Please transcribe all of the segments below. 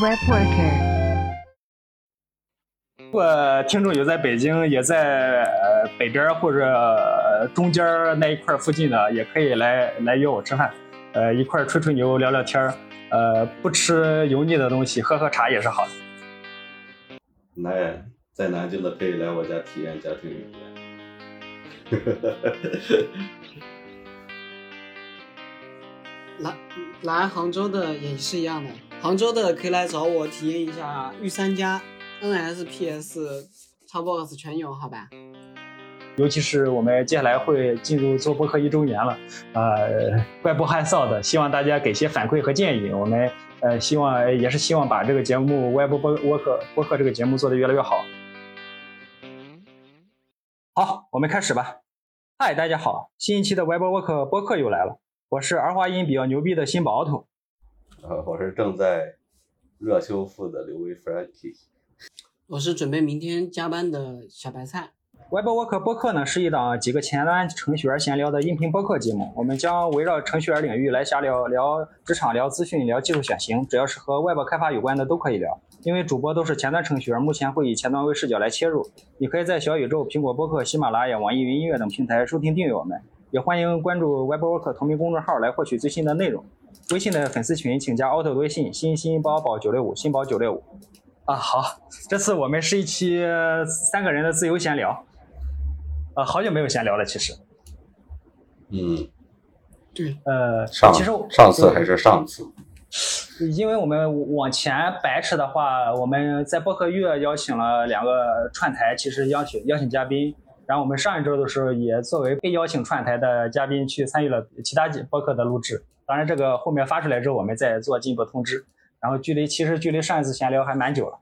Web Worker，如果听众有在北京，也在呃北边或者呃中间那一块附近的，也可以来来约我吃饭，呃一块吹吹牛，聊聊天儿，呃不吃油腻的东西，喝喝茶也是好的。来，在南京的可以来我家体验家庭影院。来来杭州的也是一样的，杭州的可以来找我体验一下御三家 NS、PS、Xbox 全有，好吧？尤其是我们接下来会进入做播客一周年了，呃，怪不害臊的，希望大家给些反馈和建议。我们呃希望也是希望把这个节目 Web 播播客播客这个节目做得越来越好。好，我们开始吧。嗨，大家好，新一期的 Web 播客播客又来了，我是儿化音比较牛逼的新宝头。呃，我是正在热修复的刘威 Frankie。我是准备明天加班的小白菜。Web Work 播客呢是一档几个前端程序员闲聊的音频播客节目，我们将围绕程序员领域来瞎聊，聊职场、聊资讯、聊技术选型，只要是和 Web 开发有关的都可以聊。因为主播都是前端程序员，目前会以前端为视角来切入。你可以在小宇宙、苹果播客、喜马拉雅、网易云音乐等平台收听订阅我们，也欢迎关注 Web Work 同名公众号来获取最新的内容。微信的粉丝群请加 auto 微信新新包宝九六五新宝九六五。啊，好，这次我们是一期三个人的自由闲聊。呃，好久没有闲聊了，其实，嗯，对，呃，上其实上次还是上次？因为我们往前白扯的话，我们在播客月邀请了两个串台，其实邀请邀请嘉宾，然后我们上一周的时候也作为被邀请串台的嘉宾去参与了其他几播客的录制。当然，这个后面发出来之后，我们再做进一步通知。然后距离其实距离上一次闲聊还蛮久了。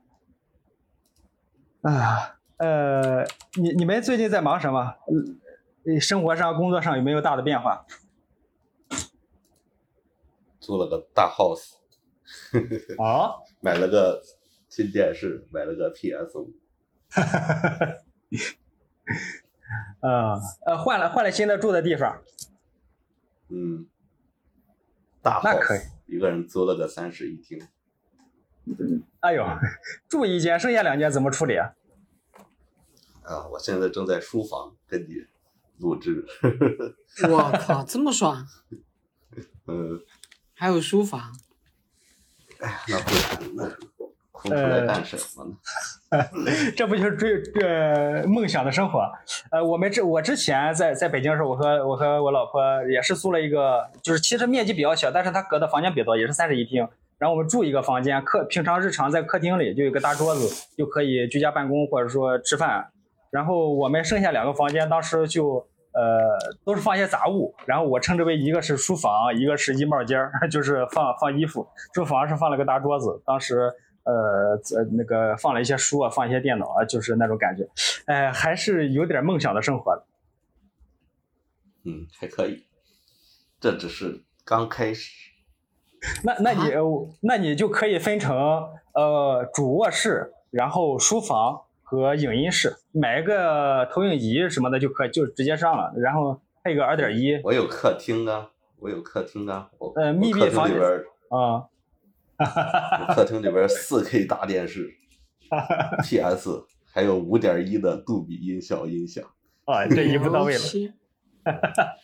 啊，呃，你你们最近在忙什么？呃，生活上、工作上有没有大的变化？租了个大 house，哦，买了个新电视，买了个 PS 五。呃呃，换了换了新的住的地方，嗯，大那可 house，一个人租了个三室一厅。哎呦，住一间，剩下两间怎么处理啊？啊，我现在正在书房跟你录制。我靠，这么爽！嗯，还有书房，哎呀，那不然那空出来干什么呢？这不就是追这梦想的生活？呃，我们之我之前在在北京的时候，我和我和我老婆也是租了一个，就是其实面积比较小，但是它隔的房间比较多，也是三室一厅。然后我们住一个房间，客平常日常在客厅里就有个大桌子，就可以居家办公或者说吃饭。然后我们剩下两个房间，当时就呃都是放一些杂物，然后我称之为一个是书房，一个是衣帽间儿，就是放放衣服。书房是放了个大桌子，当时呃呃那个放了一些书啊，放一些电脑啊，就是那种感觉，哎、还是有点梦想的生活的。嗯，还可以，这只是刚开始。那那你、那你就可以分成呃主卧室，然后书房和影音室，买一个投影仪什么的就可以就直接上了，然后配个二点一我有客厅啊，我有客厅啊，我呃密闭我客厅房间里边，啊。我 客厅里边四 K 大电视，PS 还有五点一的杜比音效音响。啊，这一步到位了。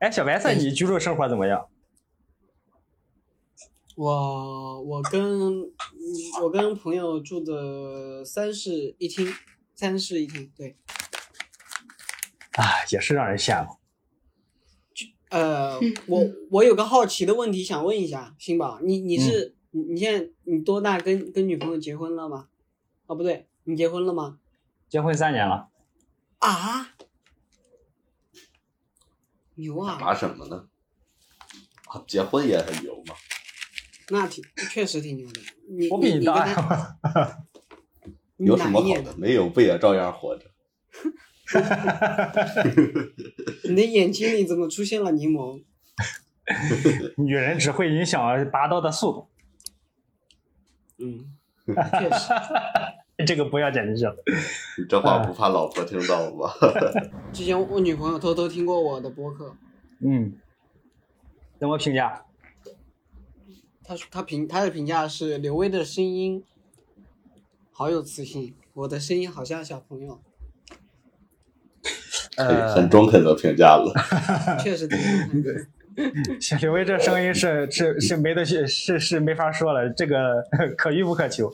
哎，小白菜，你居住生活怎么样？我我跟嗯我跟朋友住的三室一厅，三室一厅，对，啊，也是让人羡慕。呃，我我有个好奇的问题想问一下，新宝，你你是、你你现在你多大跟跟女朋友结婚了吗？哦，不对，你结婚了吗？结婚三年了，啊，牛啊！打什么呢？啊，结婚也很牛嘛。那挺确实挺牛的。你我比你大呀。有什么好的？没有不也照样活着？你的眼睛里怎么出现了柠檬？女人只会影响拔刀的速度，嗯，确实。这个不要剪进去了。你这话不怕老婆听到吗？之前我女朋友偷偷听过我的播客，嗯，怎么评价？他他评他的评价是刘威的声音好有磁性，我的声音好像小朋友，呃很中肯的评价了。确实挺中肯刘威这声音是是是没得去是是没法说了，这个可遇不可求。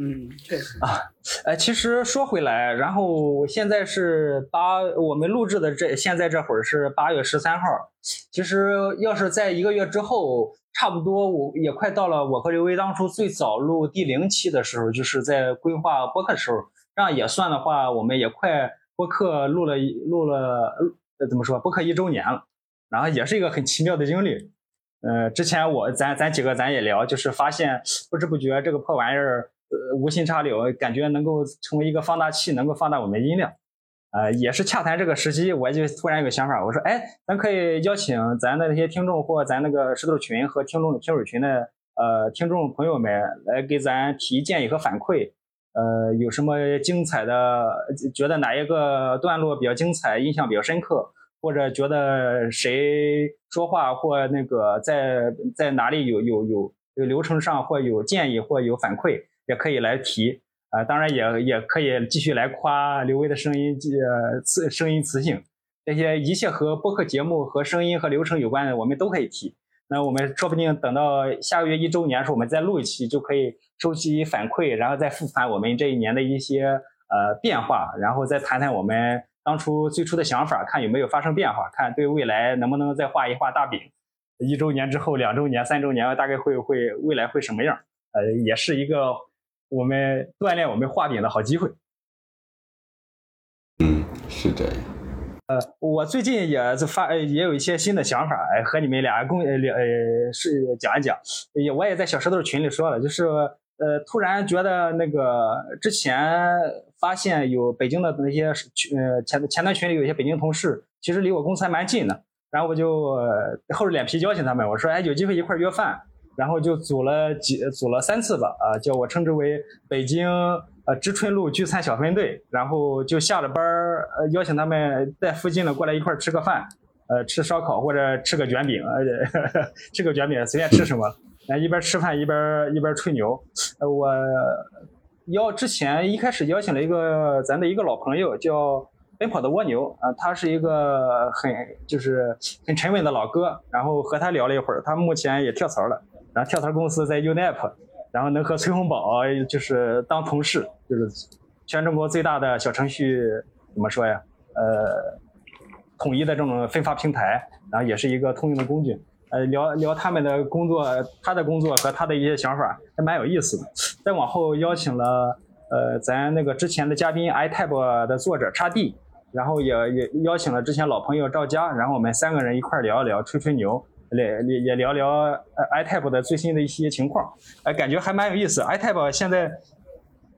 嗯，确实。啊，哎，其实说回来，然后现在是八，我们录制的这现在这会儿是八月十三号。其实要是在一个月之后，差不多我也快到了我和刘威当初最早录第零期的时候，就是在规划播客的时候，这这样也算的话，我们也快播客录了录了，怎么说，播客一周年了，然后也是一个很奇妙的经历。呃，之前我咱咱几个咱也聊，就是发现不知不觉这个破玩意儿，呃，无心插柳，感觉能够成为一个放大器，能够放大我们音量。呃，也是洽谈这个时机，我就突然有个想法，我说，哎，咱可以邀请咱的那些听众或咱那个石头群和听众听友群的呃听众朋友们来给咱提建议和反馈。呃，有什么精彩的，觉得哪一个段落比较精彩，印象比较深刻，或者觉得谁说话或那个在在哪里有有有有流程上或有建议或有反馈，也可以来提。啊、当然也也可以继续来夸刘威的声音，呃，磁声音磁性，这些一切和播客节目和声音和流程有关的，我们都可以提。那我们说不定等到下个月一周年的时候，我们再录一期，就可以收集反馈，然后再复盘我们这一年的一些呃变化，然后再谈谈我们当初最初的想法，看有没有发生变化，看对未来能不能再画一画大饼。一周年之后、两周年、三周年，大概会会未来会什么样？呃，也是一个我们锻炼我们画饼的好机会。嗯，是这样。呃我最近也是发，也有一些新的想法，哎，和你们俩共呃聊呃是讲一讲。也我也在小石头群里说了，就是呃突然觉得那个之前发现有北京的那些群呃前前端群里有些北京同事，其实离我公司还蛮近的。然后我就呃厚着脸皮邀请他们，我说哎有机会一块约饭，然后就组了几组了三次吧，啊、叫我称之为北京呃知春路聚餐小分队，然后就下了班儿呃邀请他们在附近的过来一块儿吃个饭，呃吃烧烤或者吃个卷饼，呃 吃个卷饼随便吃什么，呃一边吃饭一边一边吹牛，呃我邀之前一开始邀请了一个咱的一个老朋友叫。奔跑的蜗牛啊、他是一个很就是很沉稳的老哥，然后和他聊了一会儿，他目前也跳槽了，然后跳槽公司在 UNEP，然后能和崔洪宝就是当同事，就是全中国最大的小程序怎么说呀？呃，统一的这种分发平台，然后也是一个通用的工具。呃，聊聊他们的工作，他的工作和他的一些想法，还蛮有意思的。再往后邀请了呃咱那个之前的嘉宾 iTab 的作者叉 D，然后也也邀请了之前老朋友赵佳，然后我们三个人一块聊一聊，吹吹牛，也也也聊聊 iTap 的最新的一些情况，哎、感觉还蛮有意思。iTap 现在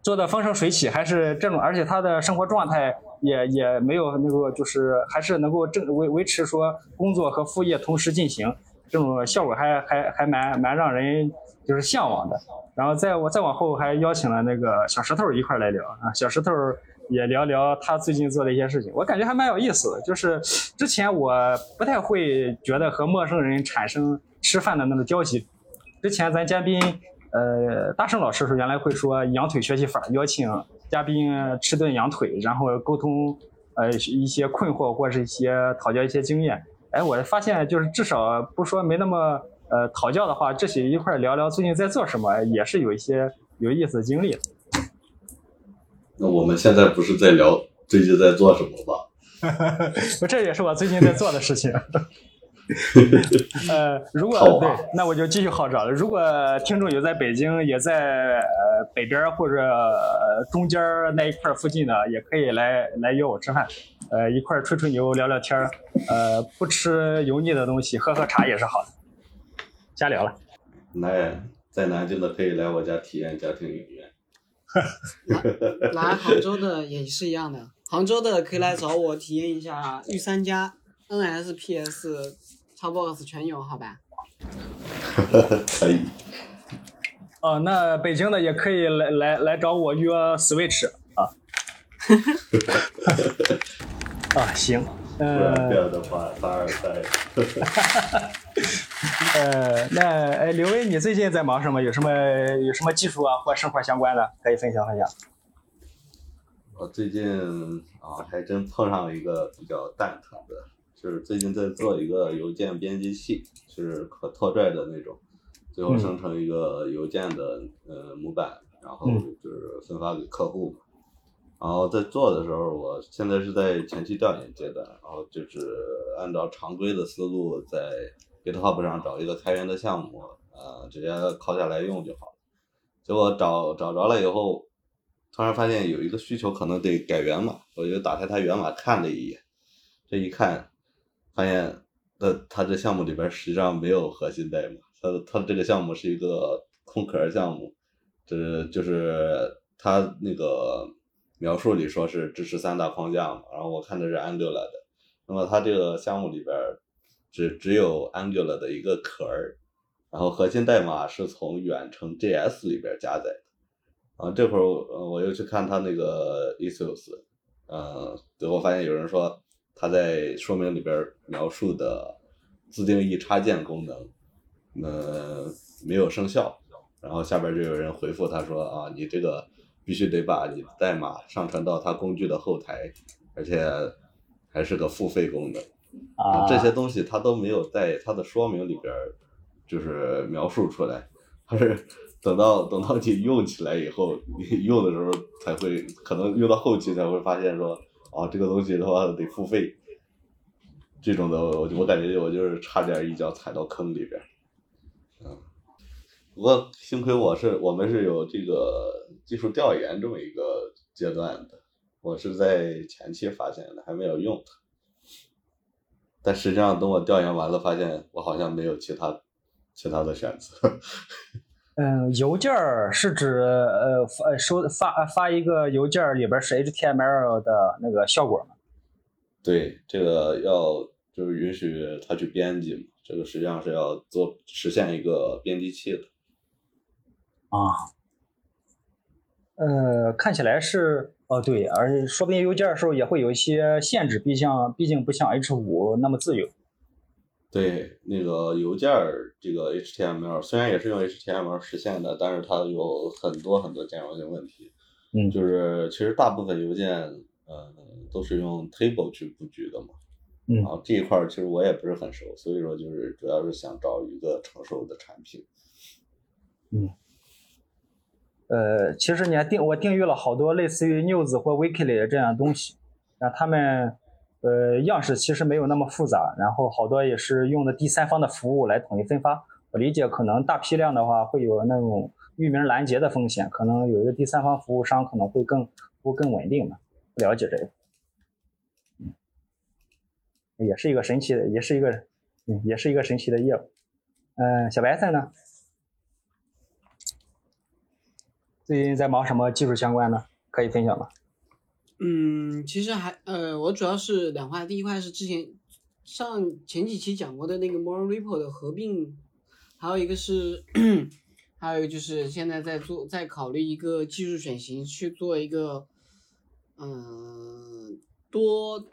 做的风生水起，还是这种，而且他的生活状态也也没有那个，就是还是能够正维维持说工作和副业同时进行，这种效果还还还蛮蛮让人就是向往的。然后再我再往后还邀请了那个小石头一块来聊啊，小石头也聊聊他最近做的一些事情，我感觉还蛮有意思的。就是之前我不太会觉得和陌生人产生吃饭的那种交集，之前咱嘉宾呃大圣老师说原来会说羊腿学习法，邀请嘉宾吃顿羊腿，然后沟通呃一些困惑或者是一些讨教一些经验。哎，我发现就是至少不说没那么呃讨教的话，这些一块聊聊最近在做什么，也是有一些有意思的经历。那我们现在不是在聊最近在做什么吗？这也是我最近在做的事情。呃，如果对，那我就继续号召了。如果听众有在北京，也在呃北边儿或者、呃、中间儿那一块儿附近的，也可以来来约我吃饭，呃，一块儿吹吹牛、聊聊天儿。呃，不吃油腻的东西，喝喝茶也是好的。瞎聊了。来，在南京的可以来我家体验家庭影院。来杭州的也是一样的，杭州的可以来找我体验一下御三家 NS、PS、Xbox 全有，好吧？可以，哦、那北京的也可以来来来找我约 Switch 啊。啊，行，不然这呃，样的话，凡尔赛。呃，那哎，刘威，你最近在忙什么？有什么有什么技术啊或生活相关的可以分享分享？我最近啊，还真碰上一个比较蛋疼的，就是最近在做一个邮件编辑器，是可拖拽的那种，最后生成一个邮件的呃模板，然后就是分发给客户嘛。然后在做的时候，我现在是在前期调研阶段，然后就是按照常规的思路，在 GitHub 上找一个开源的项目，呃，直接拷下来用就好了。结果找找着了以后。突然发现有一个需求可能得改源码，我就打开它源码看了一眼，这一看，发现，呃，它这项目里边实际上没有核心代码，它它这个项目是一个空壳项目，这就是它那个描述里说是支持三大框架嘛，然后我看的是 Angular 的，那么它这个项目里边只只有 Angular 的一个壳儿，然后核心代码是从远程 JS 里边加载的。啊，这会儿，我又去看他那个 issues，呃，最后发现有人说他在说明里边描述的自定义插件功能，嗯，没有生效。然后下边就有人回复他说啊，你这个必须得把你的代码上传到他工具的后台，而且还是个付费功能。啊，这些东西他都没有在他的说明里边就是描述出来，他是。等到等到你用起来以后，你用的时候才会，可能用到后期才会发现说，啊，这个东西的话得付费。这种的，我我感觉我就是差点一脚踩到坑里边。嗯，不过幸亏我是我们是有这个技术调研这么一个阶段的，我是在前期发现的，还没有用它。但实际上等我调研完了，发现我好像没有其他其他的选择。嗯，邮件儿是指呃发收发发一个邮件里边是 HTML 的那个效果吗？对，这个要就是允许他去编辑嘛，这个实际上是要做实现一个编辑器的。啊，呃，看起来是哦对，而且说不定邮件的时候也会有一些限制，毕竟毕竟不像 H 五那么自由。对，那个邮件儿这个 HTML 虽然也是用 HTML 实现的，但是它有很多很多兼容性问题。嗯，就是其实大部分邮件，呃，都是用 table 去布局的嘛。嗯，然后这一块儿其实我也不是很熟，所以说就是主要是想找一个成熟的产品。嗯，呃，其实你还订我订阅了好多类似于 News 或 Weekly 这样的东西，让他们。呃，样式其实没有那么复杂，然后好多也是用的第三方的服务来统一分发。我理解可能大批量的话会有那种域名拦截的风险，可能有一个第三方服务商可能会更会更稳定吧。不了解这个，嗯，也是一个神奇的，也是一个，嗯，也是一个神奇的业务。嗯，小白菜呢？最近在忙什么技术相关的？可以分享吗？嗯，其实还呃，我主要是两块，第一块是之前上前几期讲过的那个 More Repo 的合并，还有一个是，还有就是现在在做，在考虑一个技术选型去做一个，嗯，多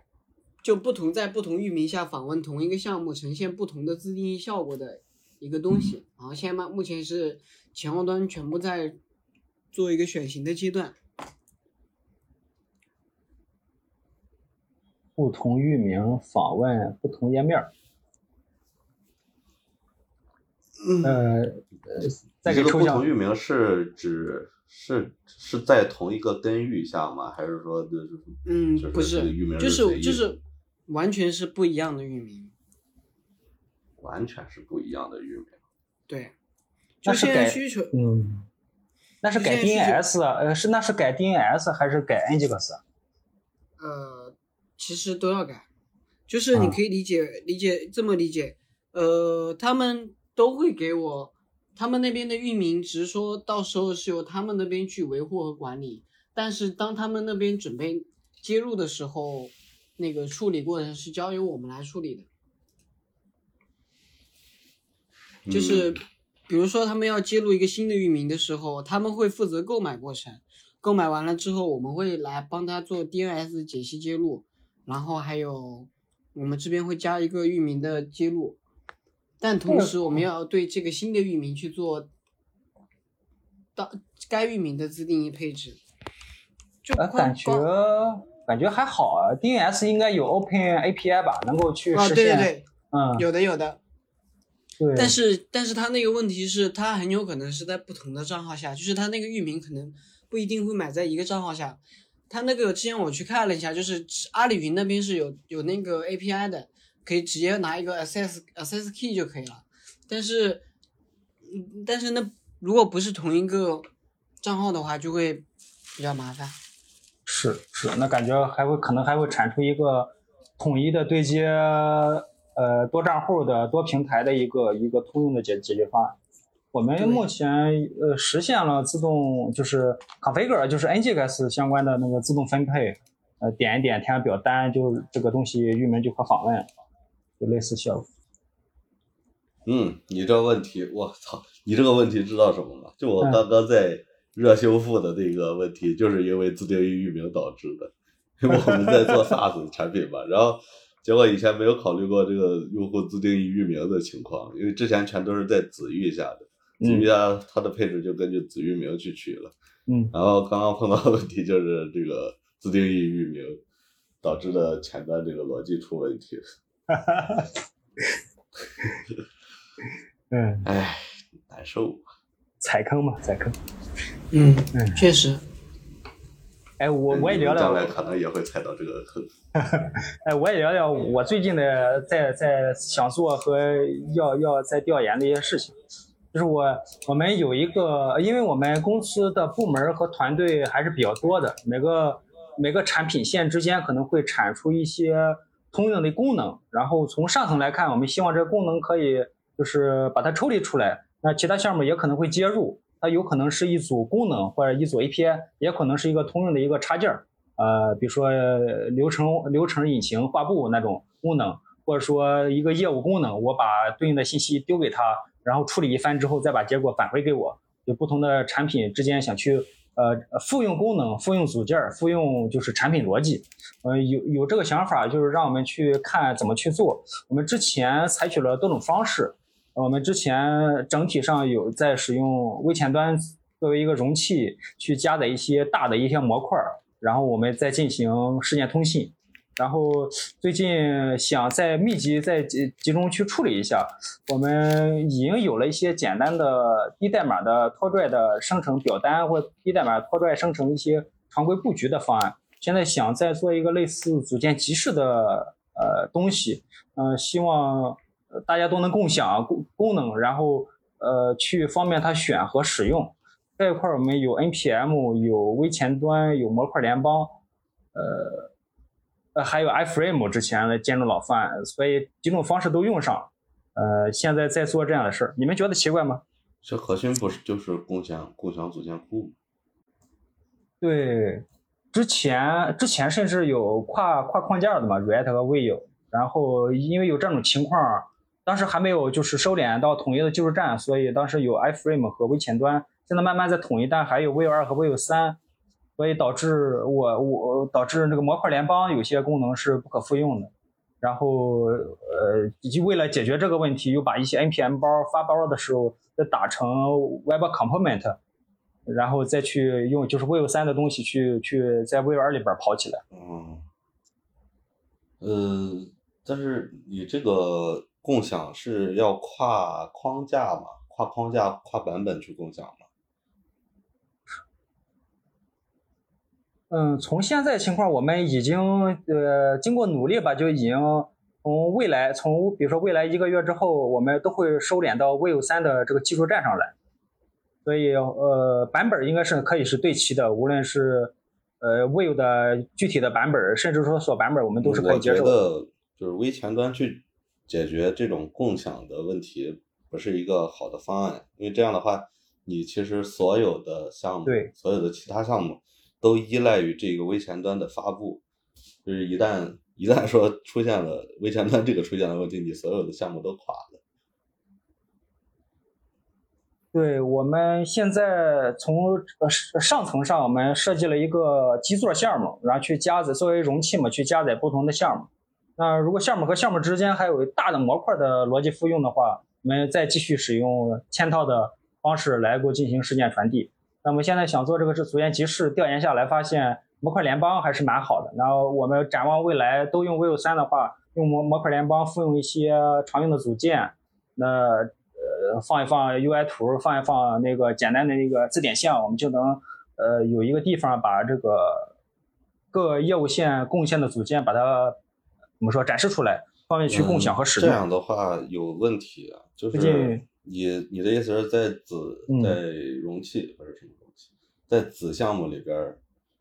就不同在不同域名下访问同一个项目，呈现不同的自定义效果的一个东西。然后现在目前是前后端全部在做一个选型的阶段。不同域名访问不同页面呃呃，再给抽象。不同域名是指是是在同一个根域下吗？还是说就是嗯，不是，就是就是完全是不一样的域名。完全是不一样的域名。对。就是改需求。嗯。那是改 DNS 呃是那是改 DNS 还是改 Nginx？呃。其实都要改，就是你可以理解理解这么理解，呃，他们都会给我他们那边的域名，只是说到时候是由他们那边去维护和管理，但是当他们那边准备接入的时候，那个处理过程是交由我们来处理的，就是比如说他们要接入一个新的域名的时候，他们会负责购买过程，购买完了之后，我们会来帮他做 DNS 解析接入。然后还有，我们这边会加一个域名的接入，但同时我们要对这个新的域名去做到该域名的自定义配置。就感觉感觉还好啊，DNS 应该有 Open API 吧，能够去啊，实现。对对对，嗯，有的有的。对。但是但是他那个问题是，他很有可能是在不同的账号下，就是他那个域名可能不一定会买在一个账号下。他那个之前我去看了一下，就是阿里云那边是有有那个 API 的，可以直接拿一个 access access key 就可以了。但是，嗯但是那如果不是同一个账号的话，就会比较麻烦。是是，那感觉还会可能还会产出一个统一的对接呃多账户的多平台的一个一个通用的解解决方案。我们目前呃实现了自动就是 configure 就是 nginx 相关的那个自动分配，呃点一点填完表单，就这个东西域名就可访问，就类似效果。嗯，你这个问题，我操，你这个问题知道什么吗？就我嗯刚刚在热修复的那个问题，就是因为自定义域名导致的。我们在做 SaaS 产品嘛，然后结果以前没有考虑过这个用户自定义域名的情况，因为之前全都是在子域下的，子域下它的配置就根据子域名去取了。嗯，然后刚刚碰到的问题就是这个自定义域名导致的前端这个逻辑出问题。哈哈哈嗯，哎，难受。踩坑嘛，踩坑。嗯嗯，确实。哎，我我也聊聊将来可能也会踩到这个坑。哎，我也聊聊我最近的在在想做和要要在调研的一些事情。就是我我们有一个，因为我们公司的部门和团队还是比较多的，每个每个产品线之间可能会产出一些通用的功能。然后从上层来看，我们希望这个功能可以就是把它抽离出来，那其他项目也可能会接入。它有可能是一组功能或者一组 API，也可能是一个通用的一个插件儿。呃，比如说流程流程引擎画布那种功能，或者说一个业务功能，我把对应的信息丢给他，然后处理一番之后再把结果返回给我。有不同的产品之间想去呃复用功能、复用组件、复用就是产品逻辑，呃有有这个想法，就是让我们去看怎么去做。我们之前采取了多种方式，我们之前整体上有在使用微前端作为一个容器去加载一些大的一些模块儿。然后我们再进行事件通信，然后最近想再密集再集集中去处理一下，我们已经有了一些简单的低代码的拖拽的生成表单或低代码拖拽生成一些常规布局的方案。现在想再做一个类似组件集市的呃东西，嗯、呃，希望大家都能共享功功能，然后呃去方便它选和使用。这一块我们有 npm，有微前端，有模块联邦，呃，呃还有 iframe 之前的兼容老范，所以几种方式都用上。呃，现在在做这样的事儿，你们觉得奇怪吗？这核心不是就是共享共享组件库吗？对，之前之前甚至有跨跨框架的嘛，React 和 Vue，然后因为有这种情况，当时还没有就是收敛到统一的技术站，所以当时有 iframe 和微前端。现在慢慢在统一，但还有 Vue 二和 Vue 三，所以导致我我导致那个模块联邦有些功能是不可复用的。然后呃，以及为了解决这个问题，又把一些 npm 包发包的时候再打成 Web Component，然后再去用就是 Vue 三的东西去去在 Vue 二里边跑起来。嗯，呃，但是你这个共享是要跨框架嘛？跨框架、跨版本去共享嘛？嗯，从现在情况，我们已经呃经过努力吧，就已经从未来从比如说未来一个月之后，我们都会收敛到 Vivo 三的这个技术站上来，所以呃版本应该是可以是对齐的，无论是呃 Vivo 的具体的版本，甚至说锁版本，我们都是可以接受的。我觉得就是微前端去解决这种共享的问题，不是一个好的方案，因为这样的话，你其实所有的项目，对所有的其他项目。都依赖于这个微前端的发布，就是一旦一旦说出现了微前端这个出现了问题，你所有的项目都垮了。对，我们现在从呃上层上，我们设计了一个基座项目，然后去加载作为容器嘛，去加载不同的项目。那如果项目和项目之间还有大的模块的逻辑复用的话，我们再继续使用嵌套的方式来够进行事件传递。那么现在想做这个是组件集市，调研下来发现模块联邦还是蛮好的。然后我们展望未来都用 Vue 三的话，用模模块联邦复用一些常用的组件，那呃放一放 UI 图，放一放那个简单的那个字典项，我们就能呃有一个地方把这个各业务线贡献的组件把它怎么说展示出来，方便去共享和使用。嗯这样的话有问题啊，就是你你的意思是在子嗯在容器不是什么东西，在子项目里边儿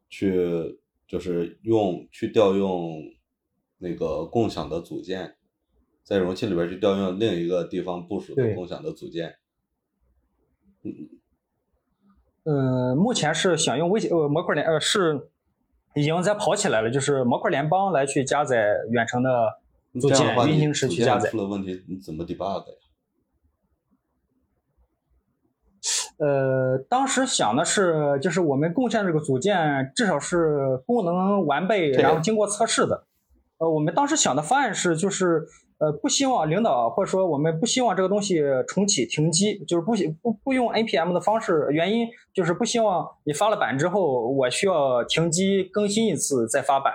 去就是用去调用那个共享的组件，在容器里边儿去调用另一个地方部署的共享的组件。嗯，目前是想用微呃模块联呃是已经在跑起来了，就是模块联邦来去加载远程的组件运行时去加载出。了问题，你怎么 debug 呀？呃，当时想的是，就是我们贡献这个组件至少是功能完备，然后经过测试的。呃，我们当时想的方案是，就是呃，不希望领导或者说我们不希望这个东西重启停机，就是不希不不用 npm 的方式，原因就是不希望你发了版之后，我需要停机更新一次再发版，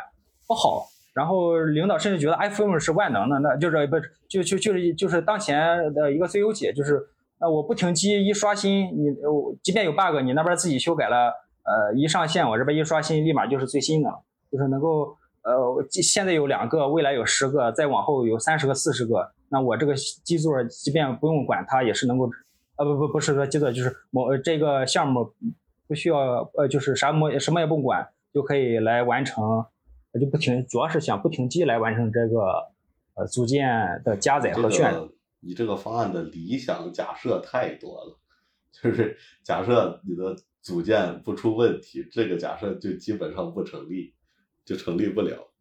不好。然后领导甚至觉得 iPhone 是万能的，那就是不是就就就是就是当前的一个最优解，就是呃我不停机一刷新，你我即便有 bug，你那边自己修改了，呃一上线我这边一刷新，立马就是最新的，就是能够呃现在有两个，未来有十个，再往后有三十个、四十个，那我这个基座即便不用管它，也是能够，呃不不不是说基座，就是某呃这个项目不需要呃就是啥模什么也不管就可以来完成。就不停，主要是想不停机来完成这个呃组件的加载和渲染。个你这个方案的理想假设太多了，就是假设你的组件不出问题，这个假设就基本上不成立，就成立不了。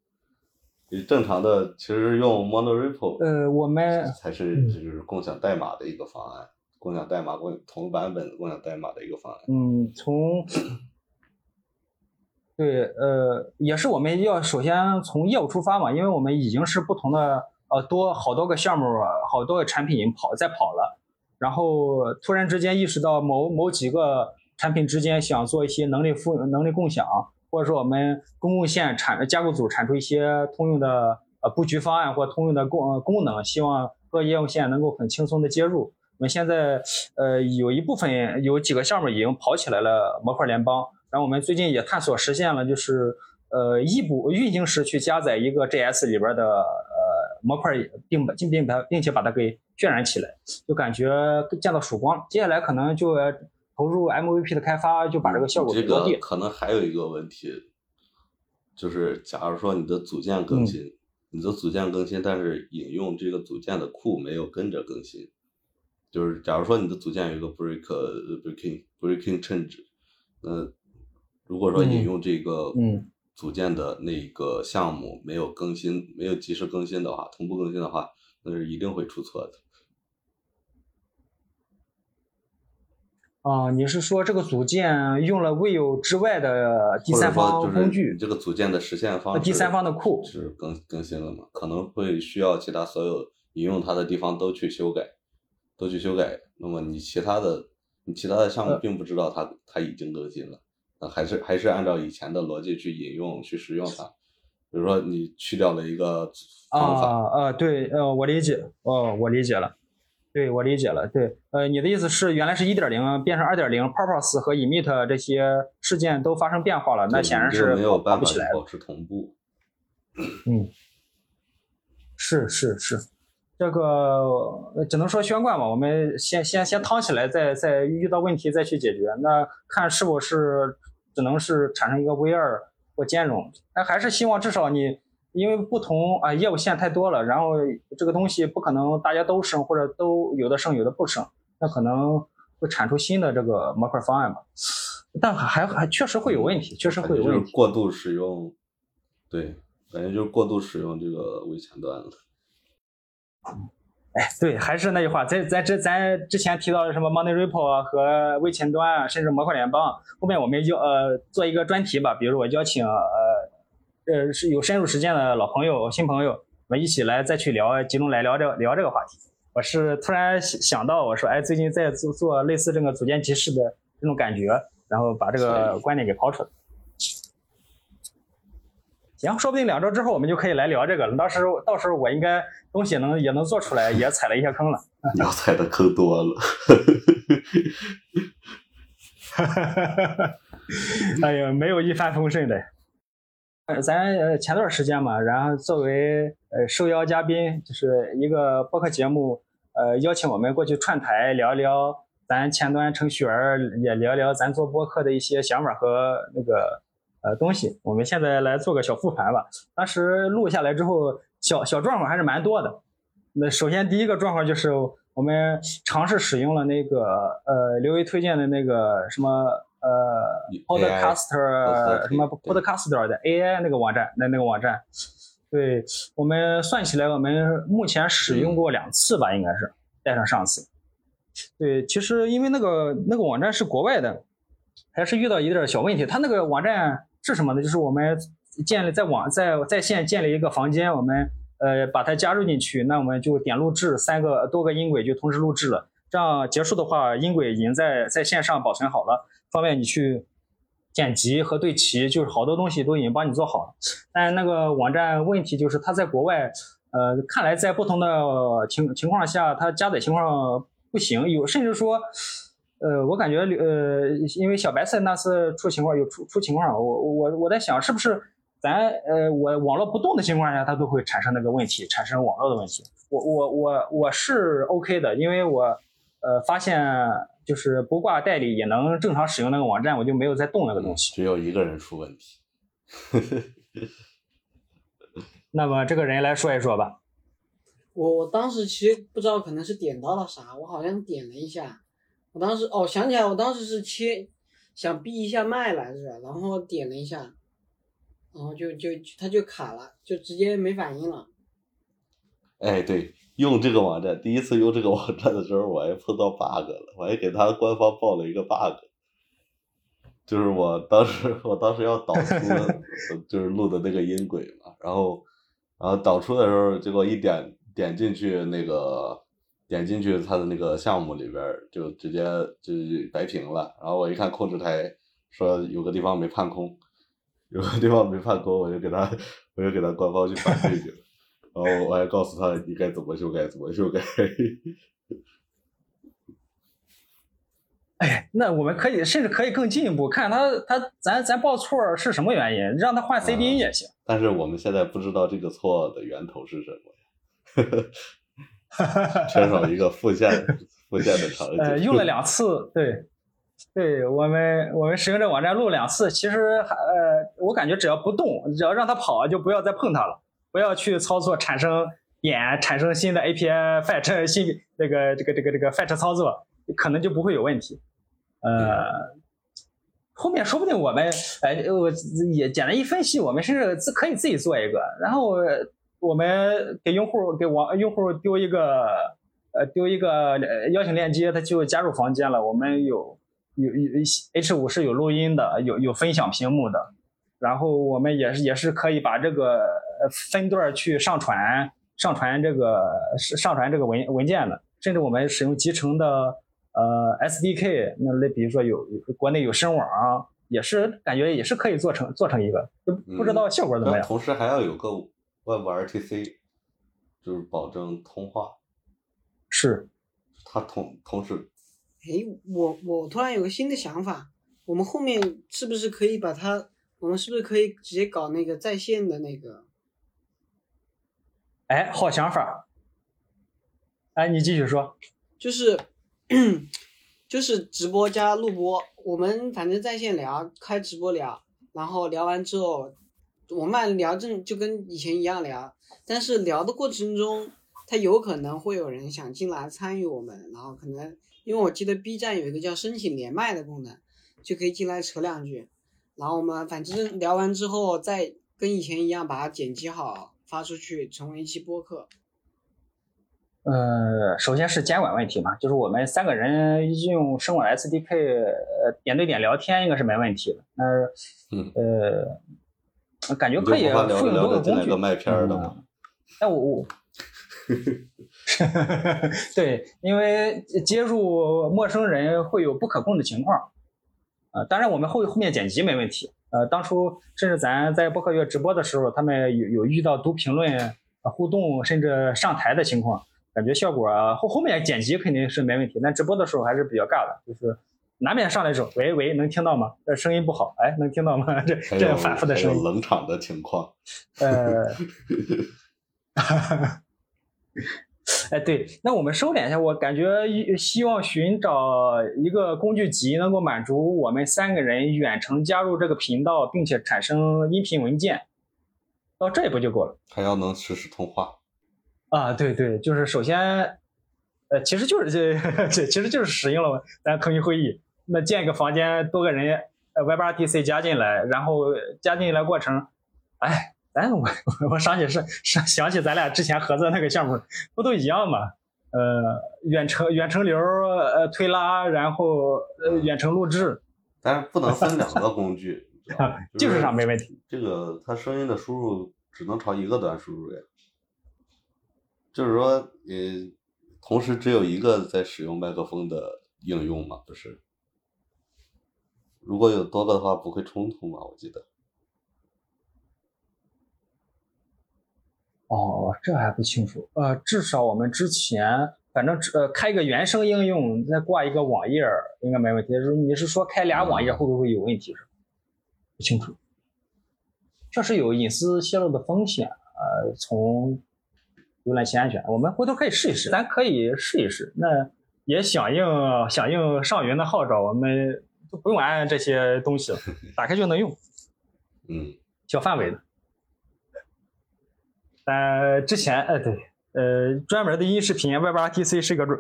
你正常的其实用 monorepo 呃，我们才是就是共享代码的一个方案，共享代码共同版本共享代码的一个方案。嗯，从对呃，也是我们要首先从业务出发嘛，因为我们已经是不同的呃多好多个项目，好多个产品已经跑在跑了，然后突然之间意识到某某几个产品之间想做一些能力复能力共享，或者说我们公共线产架构组产出一些通用的呃布局方案或通用的功呃功能，希望各业务线能够很轻松的接入。我们现在呃有一部分有几个项目已经跑起来了模块联邦，然后我们最近也探索实现了，就是呃异步运行时去加载一个 JS 里边的模块，并把并并把并且把它给渲染起来，就感觉见到曙光。接下来可能就要投入 MVP 的开发，就把这个效果这给落地。个可能还有一个问题，就是假如说你的组件更新，你的组件更新，但是引用这个组件的库没有跟着更新，就是假如说你的组件有一个 break breaking breaking change，那如果说引用这个嗯组件的那个项目没有更新，没有及时更新的话，同步更新的话，那是一定会出错的。啊、你是说这个组件用了 Vue 之外的第三方工具？这个组件的实现方式，呃第三方的库是更更新了嘛？可能会需要其他所有引用它的地方都去修改，都去修改。那么你其他的你其他的项目呃并不知道它它已经更新了，那还是还是按照以前的逻辑去引用去使用它。比如说你去掉了一个方法，啊啊，对，呃，我理解，哦，我理解了，对我理解了，对，呃，你的意思是原来是一点零变成二点零，purpose 和 emit 这些事件都发生变化了，那显然是没有办法。保持同步。嗯，是是是，这个呃只能说宣贯吧，我们先先先趟起来，再再遇到问题再去解决。那看是否是只能是产生一个 V 二或兼容，那还是希望至少你因为不同啊业务线太多了，然后这个东西不可能大家都升或者都有的升有的不升，那可能会产出新的这个模块方案吧。但还还确实会有问题，确实会有问题就是。过度使用，对，感觉就是过度使用这个微前端了。哎，对，还是那句话，在咱这咱之前提到的什么 Money Repo 啊和微前端啊，甚至模块联邦，后面我们邀呃做一个专题吧，比如我邀请呃呃是有深入实践的老朋友、新朋友我们一起来再去聊，集中来聊这聊这个话题。我是突然想想到，我说，哎，最近在做做类似这个组件集市的这种感觉，然后把这个观点给抛出来。行，说不定两周之后我们就可以来聊这个了。到时候到时候我应该东西能也能做出来，也踩了一些坑了。你 要踩的坑多了。哎呀，没有一帆风顺的。呃，咱呃前段时间嘛，然后作为呃受邀嘉宾，就是一个播客节目，呃邀请我们过去串台聊聊咱前端程序员，也聊聊咱做播客的一些想法和那个呃东西。我们现在来做个小复盘吧。当时录下来之后，小小状况还是蛮多的。那首先第一个状况就是我们尝试使用了那个呃刘威推荐的那个什么呃 Podcaster 什么 Podcaster 的 AI 那个网站，那那个网站，对我们算起来，我们目前使用过两次吧，应该是带上上次。对，其实因为那个那个网站是国外的，还是遇到一点小问题。它那个网站是什么呢？就是我们建立在网在在线建立一个房间，我们呃把它加入进去，那我们就点录制，三个多个音轨就同时录制了。这样结束的话，音轨已经在在线上保存好了，方便你去剪辑和对齐，就是好多东西都已经帮你做好了。但那个网站问题就是它在国外，呃，看来在不同的情情况下，它加载情况不行，有甚至说，呃，我感觉呃，因为小白菜那次出情况有出出情况，我我我在想是不是咱呃我网络不动的情况下，它都会产生那个问题，产生网络的问题。我我我我是 OK 的，因为我呃发现就是不挂代理也能正常使用那个网站，我就没有再动那个东西。只有一个人出问题。那么这个人来说一说吧。我我当时其实不知道，可能是点到了啥，我好像点了一下，我当时哦想起来，我当时是切想闭一下麦来着，然后点了一下，然后就就它就卡了，就直接没反应了。哎，对，用这个网站，第一次用这个网站的时候，我还碰到 bug 了，我还给他官方报了一个 bug，就是我当时我当时要导出，就是录的那个音轨嘛，然后然后导出的时候，结果一点点进去那个点进去他的那个项目里边儿，就直接就白屏了，然后我一看控制台说有个地方没判空，有个地方没判空，我就给他我就给他官方去反馈去了。然后我还告诉他你该怎么修改怎么修改。哎，那我们可以甚至可以更进一步，看他他咱咱报错是什么原因，让他换 CDN 也行。但是我们现在不知道这个错的源头是什么呀，缺少一个复现复现的场景。呃，用了两次，对，对我们我们使用这网站录两次，其实还呃，我感觉只要不动，只要让它跑，就不要再碰它了。不要去操作产生点产生新的 API fetch 新那个这个这个这个 fetch 操作，可能就不会有问题。呃，后面说不定我们哎我也简单一分析，我们甚至自可以自己做一个，然后我们给用户给网用户丢一个呃丢一个邀请链接，他就加入房间了。我们有有有 H 五是有录音的，有有分享屏幕的。然后我们也是也是可以把这个分段去上传上传这个上传这个文文件的，甚至我们使用集成的呃 SDK，那类比如说有国内有声网，也是感觉也是可以做成做成一个，就不知道效果怎么样。同时还要有个 WebRTC，就是保证通话。是，它同同时。哎，我我突然有个新的想法，我们后面是不是可以把它？我们是不是可以直接搞那个在线的那个？哎，好想法。哎，你继续说。就是，就是直播加录播，我们反正在线聊，开直播聊，然后聊完之后，我们聊正就跟以前一样聊，但是聊的过程中，他有可能会有人想进来参与我们，然后可能因为我记得 B 站有一个叫申请连麦的功能，就可以进来扯两句。然后我们反正聊完之后，再跟以前一样把它剪辑好发出去，成为一期播客。呃，首先是监管问题嘛，就是我们三个人用声网 SDK，呃，点对点聊天应该是没问题的。那呃，感觉可以复用多个工具。麦片的吗？但我我，对，因为接触陌生人会有不可控的情况，呃，当然我们后后面剪辑没问题，呃，当初甚至咱在播客月直播的时候，他们有有遇到读评论、呃互动，甚至上台的情况，感觉效果啊后后面剪辑肯定是没问题，但直播的时候还是比较尬的，就是难免上来说，喂喂，能听到吗？这声音不好，哎，能听到吗？这这反复的声音，冷场的情况。呃，哎，对，那我们收敛一下，我感觉一希望寻找一个工具集能够满足我们三个人远程加入这个频道，并且产生音频文件，到这一步就够了还要能实时通话。啊！对对，就是首先，呃，其实就是这 这其实就是使用了咱腾讯会议，那建一个房间，多个人，呃，WebRTC 加进来，然后加进来过程，哎，咱我我想起是想想起咱俩之前合作那个项目，不都一样吗？呃，远程远程流，呃，推拉，然后呃，远程录制，但是不能分两个工具？技术上没问题。这个它声音的输入只能朝一个端输入呀，就是说，呃，同时只有一个在使用麦克风的应用嘛，不是？如果有多的话，不会冲突吗？我记得。哦，这还不清楚。呃，至少我们之前反正呃开个原生应用，再挂一个网页应该没问题。就是你是说开俩网页会不会有问题？是不清楚，确实有隐私泄露的风险。呃，从浏览器安全，我们回头可以试一试，咱可以试一试。那也响应响应上云的号召，我们就不用安这些东西了，打开就能用。嗯，小范围的。呃，之前呃对，呃专门的音视频 WebRTC 是一个专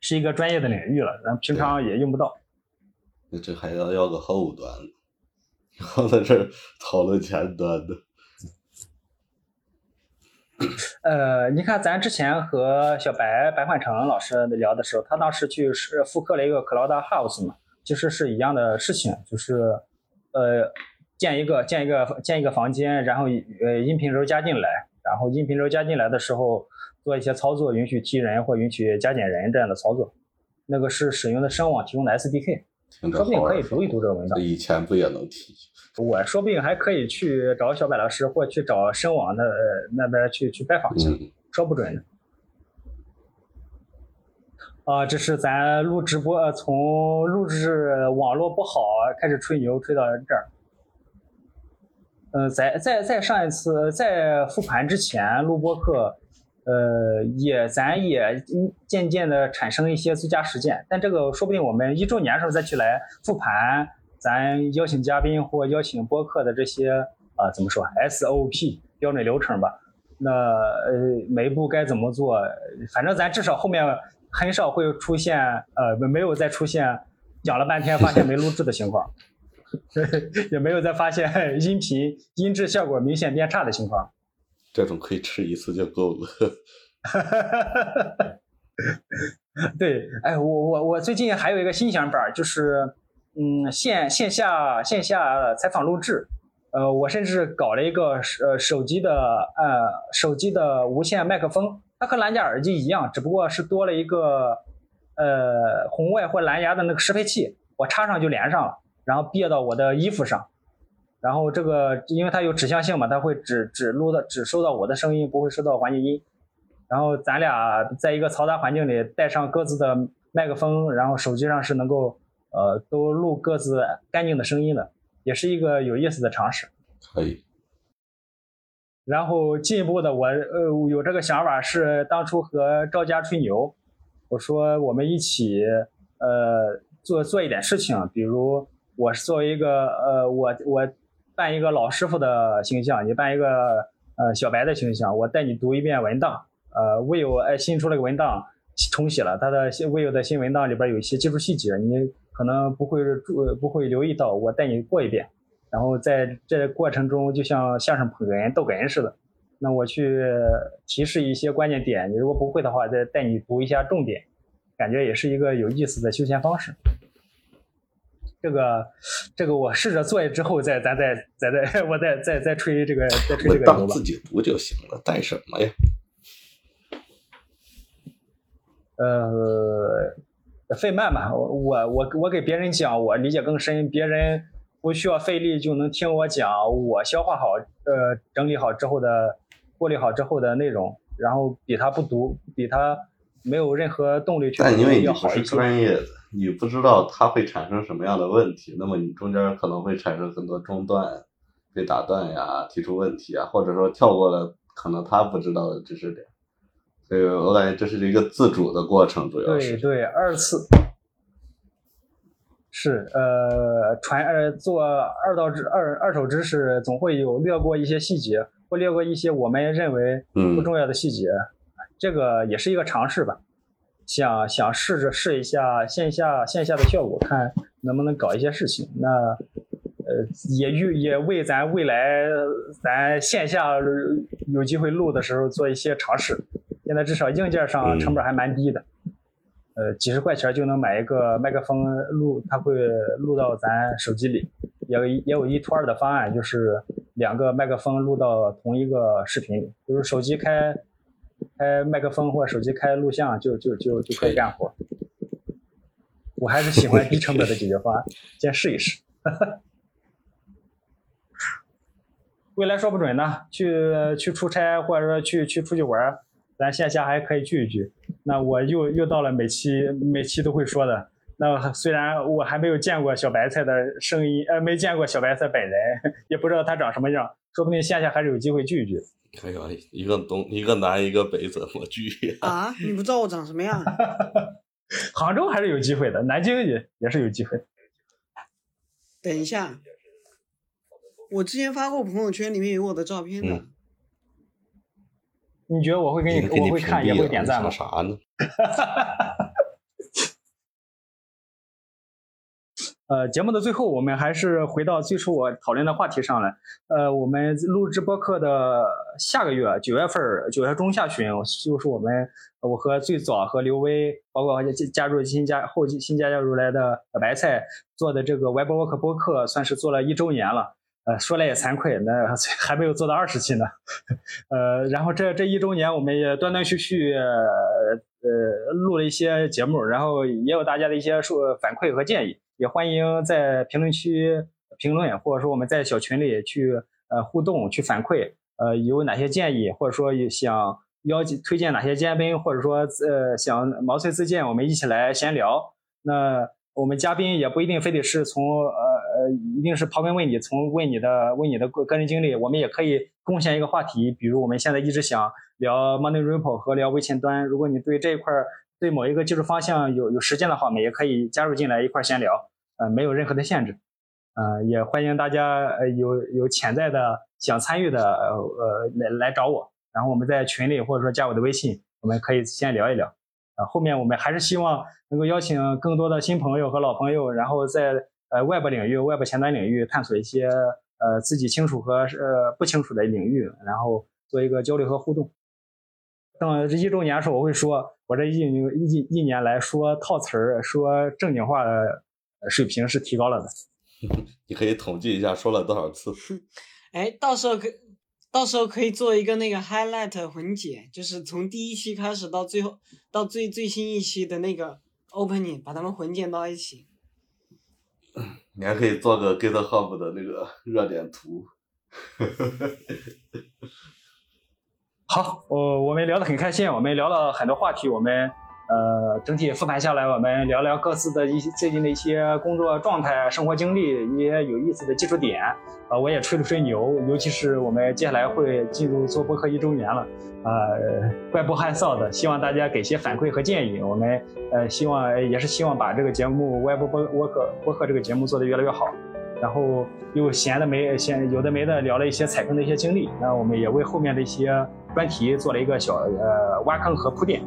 是一个专业的领域了，咱平常也用不到。那这还要要个后端，以后在这讨论前端的。呃，你看咱之前和小白白焕成老师聊的时候，他当时去是复刻了一个 Cloud House 嘛，其实是一样的事情，就是呃建一个建一个建一个房间，然后呃音频轴加进来，然后音频轴加进来的时候做一些操作，允许踢人或允许加减人这样的操作，那个是使用的声网提供的 SDK，说不定可以读一读这个文档这。以前不也能提？我说不定还可以去找小白老师，或去找声网的呃那边去去拜访去，嗯，说不准呢。啊、这是咱录直播，从录制网络不好开始吹牛，吹到这儿。呃，在在在上一次在复盘之前录播课，呃，也咱也渐渐的产生一些最佳实践，但这个说不定我们一周年的时候再去来复盘，咱邀请嘉宾或邀请播客的这些啊、怎么说 SOP 标准流程吧。那呃每一步该怎么做，反正咱至少后面很少会出现呃没没有再出现讲了半天发现没录制的情况，也没有再发现音频音质效果明显变差的情况。这种可以吃一次就够了。对，哎，我我我最近还有一个新想法，就是嗯线线下线下采访录制，呃，我甚至搞了一个呃手机的呃手机的无线麦克风，它和蓝牙耳机一样，只不过是多了一个呃红外或蓝牙的那个适配器，我插上就连上了，然后别到我的衣服上。然后这个因为它有指向性嘛，它会只只录到只收到我的声音，不会收到环境音。然后咱俩在一个嘈杂环境里带上各自的麦克风，然后手机上是能够呃都录各自干净的声音的，也是一个有意思的尝试。可以，然后进一步的我呃有这个想法是当初和赵家吹牛，我说我们一起呃做做一点事情，比如我是作为一个呃我我扮一个老师傅的形象，你扮一个呃小白的形象，我带你读一遍文档，呃，vivo 哎新出了个文档重写了，它的新 vivo 的新文档里边有一些技术细节，你可能不会注不会留意到，我带你过一遍。然后在这过程中，就像相声捧哏、逗哏似的，那我去提示一些关键点，你如果不会的话，再带你读一下重点，感觉也是一个有意思的休闲方式。这个这个我试着做之后再咱再再再我再再再吹这个再吹这个当自。己读就行了，带什么呀？呃，费曼嘛，我我我我给别人讲，我理解更深，别人不需要费力就能听我讲，我消化好，呃，整理好之后的，过滤好之后的内容，然后比他不读，比他没有任何动力去读但因为你不是。专业的，你不知道它会产生什么样的问题，那么你中间可能会产生很多中断、被打断呀、提出问题啊，或者说跳过了可能他不知道的知识点。所以我感觉这是一个自主的过程，主要是。对对，二次是呃传呃做二道知二二手知识，总会有略过一些细节，或略过一些我们认为不嗯重要的细节，这个也是一个尝试吧。想想试着试一下线下线下的效果，看能不能搞一些事情。那呃也预也为咱未来咱线下有机会录的时候做一些尝试。现在至少硬件上嗯成本还蛮低的，呃几十块钱就能买一个麦克风录，它会录到咱手机里。也有一也有一拖二的方案，就是两个麦克风录到同一个视频里，就是手机开开麦克风或者手机开录像就就就就可以干活。我还是喜欢低成本的解决方案，先试一试。未来说不准呢，去去出差或者说去去出去玩儿，咱线下还可以聚一聚。那我又又到了每期每期都会说的。那虽然我还没有见过小白菜的声音，呃，没见过小白菜本人，也不知道他长什么样，说不定线下还是有机会聚一聚。哎呀，一个东一个南一个北，怎么聚呀？啊，你不知道我长什么样？杭州还是有机会的，南京也也是有机会。等一下，我之前发过朋友圈，里面有我的照片的。嗯你觉得我会给你，给你我会看，也会点赞吗啥呢？呃，节目的最后，我们还是回到最初我讨论的话题上来。呃，我们录制播客的下个月九月份儿，九月中下旬，就是我们我和最早和刘威，包括加加入新加后继新加入来的白菜做的这个 Web Work 播客，算是做了一周年了。呃，说来也惭愧，那 还没有做到二十期呢。呃，然后这这一周年，我们也断断续续呃录了一些节目，然后也有大家的一些说反馈和建议，也欢迎在评论区评论，或者说我们在小群里去呃互动去反馈，呃有哪些建议，或者说有想邀请推荐哪些嘉宾，或者说呃想毛遂自荐，我们一起来闲聊。那我们嘉宾也不一定非得是从呃，一定是刨根问底，从问你的问你的个人经历，我们也可以贡献一个话题，比如我们现在一直想聊 Money Report 和聊微前端，如果你对这一块儿对某一个技术方向有有实践的话，我们也可以加入进来一块闲聊，呃，没有任何的限制，呃，也欢迎大家呃有有潜在的想参与的呃呃来来找我，然后我们在群里或者说加我的微信，我们可以先聊一聊。啊，后面我们还是希望能够邀请更多的新朋友和老朋友，然后在呃 Web 领域、Web 前端领域探索一些呃自己清楚和呃不清楚的领域，然后做一个交流和互动。等这一周年的时候，我会说，我这一一一年来说套词儿、说正经话的水平是提高了的。你可以统计一下说了多少次。哎，到时候可到时候可以做一个那个 highlight 混剪，就是从第一期开始到最后到最最新一期的那个 opening，把它们混剪到一起。你还可以做个 GitHub 的那个 热点图。好，我我们聊得很开心，我们聊了很多话题，我们呃整体复盘下来，我们聊聊各自的一些最近的一些工作状态、生活经历，一些有意思的技术点，啊、我也吹了吹牛，尤其是我们接下来会进入做播客一周年了，呃，怪不害臊的，希望大家给些反馈和建议，我们呃希望也是希望把这个节目 Web 播播客播客这个节目做得越来越好。然后又闲的没闲有的没的聊了一些踩坑的一些经历，那我们也为后面的一些专题做了一个小呃挖坑和铺垫，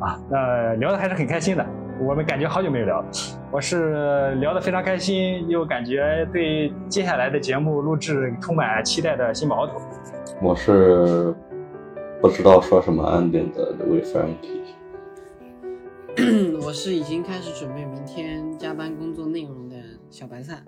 啊，那聊的还是很开心的，我们感觉好久没有聊了，我是聊得非常开心，又感觉对接下来的节目录制充满期待的新毛头。我是不知道说什么 ending 的刘伟 Frankie。我是已经开始准备明天加班工作内容的小白菜。